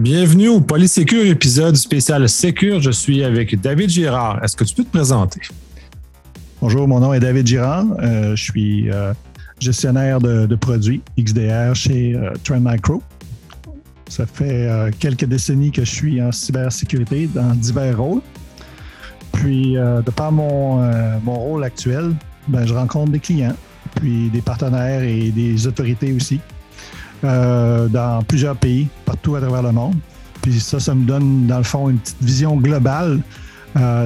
Bienvenue au Polysécure épisode spécial Sécure. Je suis avec David Girard. Est-ce que tu peux te présenter? Bonjour, mon nom est David Girard. Euh, je suis euh, gestionnaire de, produits XDR chez euh, Trend Micro. Ça fait quelques décennies que je suis en cybersécurité dans divers rôles. Puis, de par mon, rôle actuel, ben, je rencontre des clients, puis des partenaires et des autorités aussi dans plusieurs pays, partout à travers le monde. Puis ça, ça me donne, dans le fond, une petite vision globale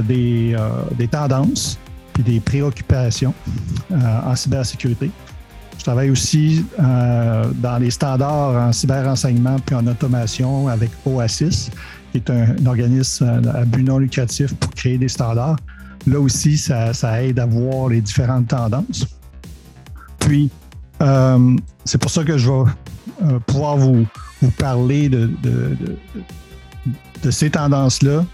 des, des tendances, puis des préoccupations euh, en cybersécurité. Je travaille aussi euh, dans les standards en cyber-renseignement puis en automation avec OASIS, qui est un, organisme à but non lucratif pour créer des standards. Là aussi, ça, aide à voir les différentes tendances. Puis, euh, c'est pour ça que je vais pouvoir vous, parler de, ces tendances-là,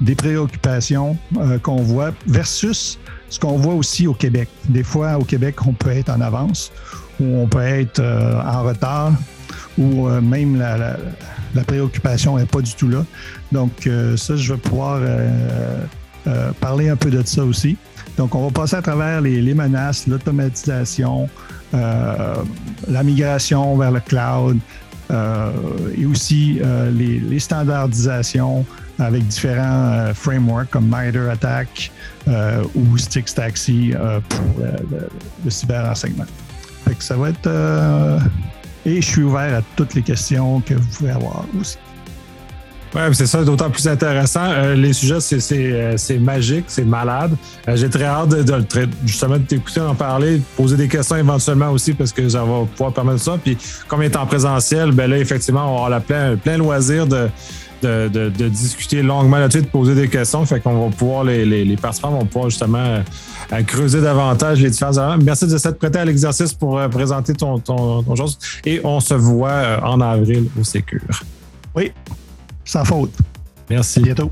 des préoccupations qu'on voit versus ce qu'on voit aussi au Québec. Des fois, au Québec, on peut être en avance ou on peut être euh, en retard ou euh, même la, préoccupation n'est pas du tout là. Donc, euh, ça, je vais pouvoir parler un peu de ça aussi. Donc, on va passer à travers les, menaces, l'automatisation, la migration vers le cloud et aussi les standardisations, avec différents euh, frameworks comme MITRE ATT&CK euh, ou Stix Taxi euh, pour le, le, cyber-renseignement. ça va être. et je suis ouvert à toutes les questions que vous pouvez avoir aussi. Oui, c'est ça, d'autant plus intéressant. les sujets, c'est magique, c'est malade. J'ai très hâte de, justement de t'écouter en parler, poser des questions éventuellement aussi parce que ça va pouvoir permettre ça. Puis comme est en présentiel, ben là, effectivement, on aura plein, plein loisir de, de, discuter longuement là-dessus, de poser des questions. Fait qu'on va pouvoir, les, participants vont pouvoir justement euh, creuser davantage les différents éléments. Merci de s'être prêté à l'exercice pour euh, présenter ton, ton, chose. Et on se voit euh, en avril au Sécure. Oui, sans faute. Merci. À bientôt.